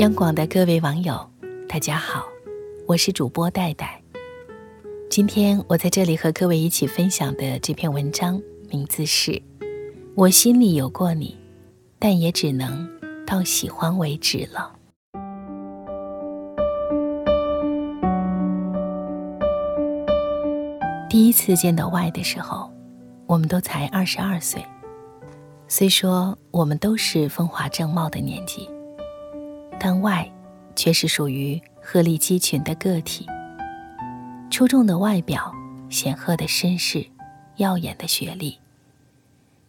央广的各位网友，大家好，我是主播戴戴。今天我在这里和各位一起分享的这篇文章，名字是《我心里有过你，但也只能到喜欢为止了》。第一次见到 Y 的时候，我们都才二十二岁。虽说我们都是风华正茂的年纪。但外，却是属于鹤立鸡群的个体。出众的外表，显赫的身世，耀眼的学历。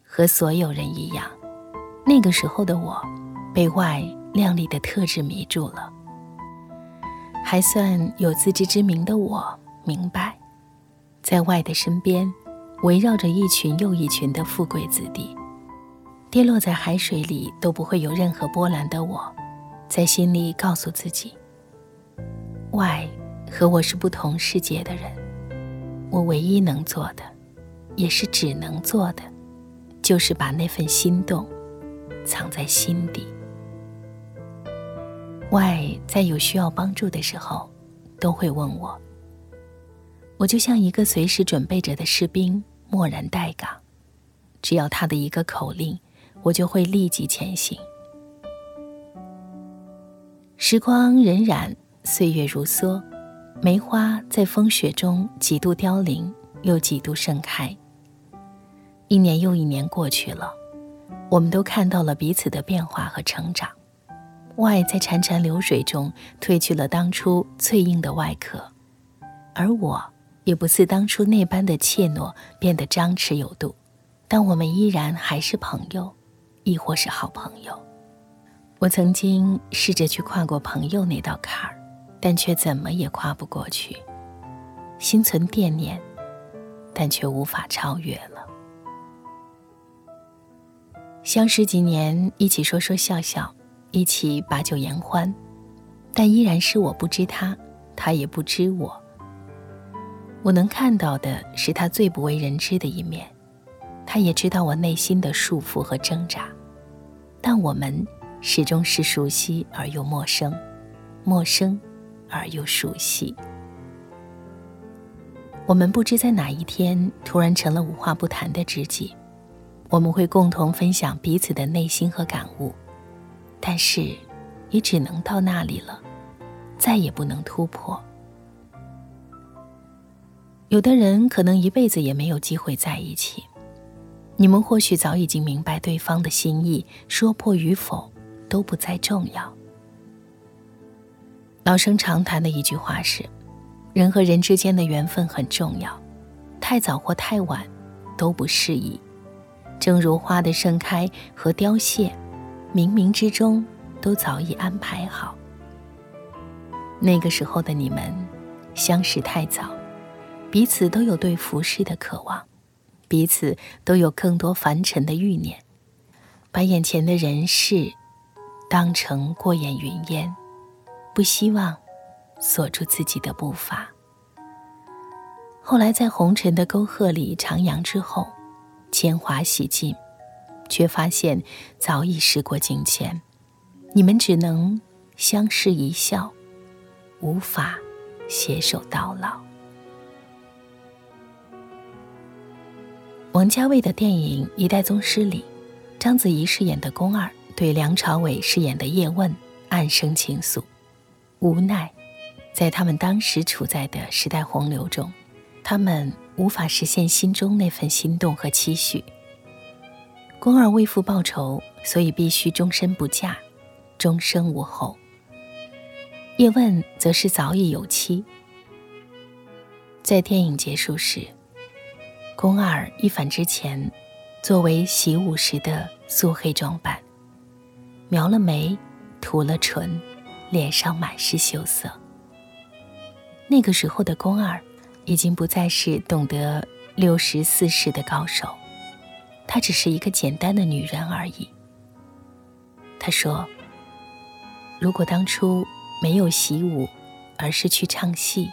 和所有人一样，那个时候的我，被外靓丽的特质迷住了。还算有自知之明的我，明白，在外的身边，围绕着一群又一群的富贵子弟，跌落在海水里都不会有任何波澜的我。在心里告诉自己，Y 和我是不同世界的人。我唯一能做的，也是只能做的，就是把那份心动藏在心底。Y 在有需要帮助的时候，都会问我。我就像一个随时准备着的士兵，默然待岗。只要他的一个口令，我就会立即前行。时光荏苒，岁月如梭，梅花在风雪中几度凋零，又几度盛开。一年又一年过去了，我们都看到了彼此的变化和成长。外在潺潺流水中褪去了当初脆硬的外壳，而我也不似当初那般的怯懦，变得张弛有度。但我们依然还是朋友，亦或是好朋友。我曾经试着去跨过朋友那道坎儿，但却怎么也跨不过去。心存惦念，但却无法超越了。相识几年，一起说说笑笑，一起把酒言欢，但依然是我不知他，他也不知我。我能看到的是他最不为人知的一面，他也知道我内心的束缚和挣扎，但我们。始终是熟悉而又陌生，陌生而又熟悉。我们不知在哪一天突然成了无话不谈的知己，我们会共同分享彼此的内心和感悟，但是也只能到那里了，再也不能突破。有的人可能一辈子也没有机会在一起，你们或许早已经明白对方的心意，说破与否。都不再重要。老生常谈的一句话是：人和人之间的缘分很重要，太早或太晚都不适宜。正如花的盛开和凋谢，冥冥之中都早已安排好。那个时候的你们，相识太早，彼此都有对服饰的渴望，彼此都有更多凡尘的欲念，把眼前的人事。当成过眼云烟，不希望锁住自己的步伐。后来在红尘的沟壑里徜徉之后，铅华洗尽，却发现早已时过境迁。你们只能相视一笑，无法携手到老。王家卫的电影《一代宗师》里，章子怡饰演的宫二。对梁朝伟饰演的叶问暗生情愫，无奈，在他们当时处在的时代洪流中，他们无法实现心中那份心动和期许。宫二为父报仇，所以必须终身不嫁，终生无后。叶问则是早已有妻。在电影结束时，宫二一反之前作为习武时的素黑装扮。描了眉，涂了唇，脸上满是羞涩。那个时候的宫二，已经不再是懂得六十四式的高手，她只是一个简单的女人而已。她说：“如果当初没有习武，而是去唱戏，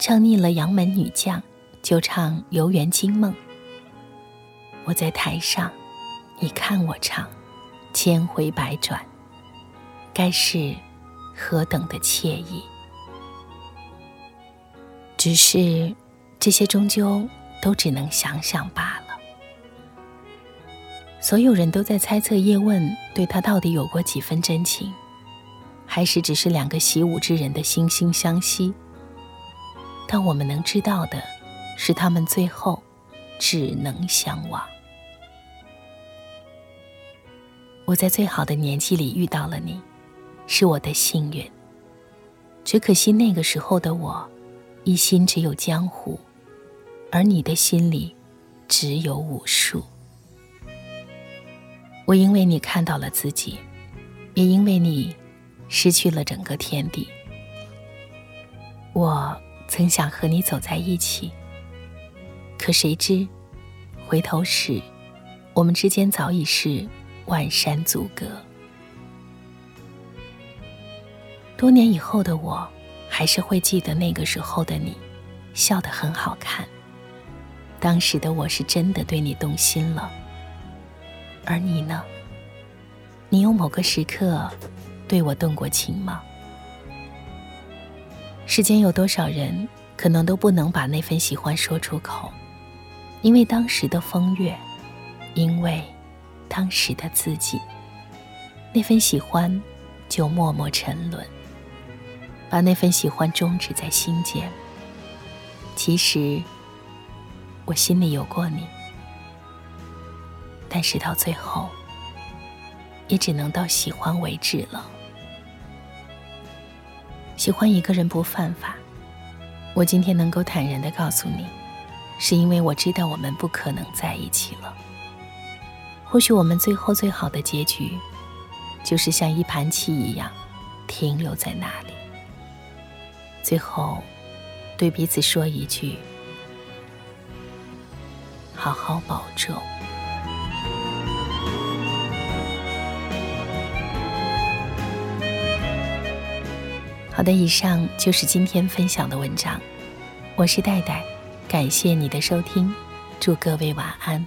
唱腻了杨门女将，就唱《游园惊梦》。我在台上，你看我唱。”千回百转，该是何等的惬意。只是这些终究都只能想想罢了。所有人都在猜测叶问对他到底有过几分真情，还是只是两个习武之人的惺惺相惜。但我们能知道的是，他们最后只能相忘。我在最好的年纪里遇到了你，是我的幸运。只可惜那个时候的我，一心只有江湖，而你的心里只有武术。我因为你看到了自己，也因为你失去了整个天地。我曾想和你走在一起，可谁知，回头时，我们之间早已是。万山阻隔。多年以后的我，还是会记得那个时候的你，笑得很好看。当时的我是真的对你动心了。而你呢？你有某个时刻对我动过情吗？世间有多少人，可能都不能把那份喜欢说出口，因为当时的风月，因为。当时的自己，那份喜欢就默默沉沦，把那份喜欢终止在心间。其实我心里有过你，但是到最后也只能到喜欢为止了。喜欢一个人不犯法，我今天能够坦然的告诉你，是因为我知道我们不可能在一起了。或许我们最后最好的结局，就是像一盘棋一样，停留在那里。最后，对彼此说一句：“好好保重。”好的，以上就是今天分享的文章。我是戴戴，感谢你的收听，祝各位晚安。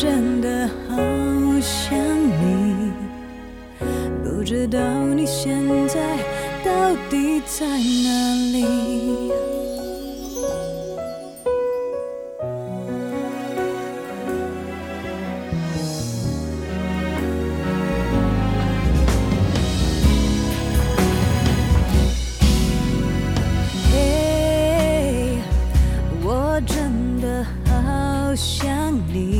真的好想你，不知道你现在到底在哪里。我真的好想你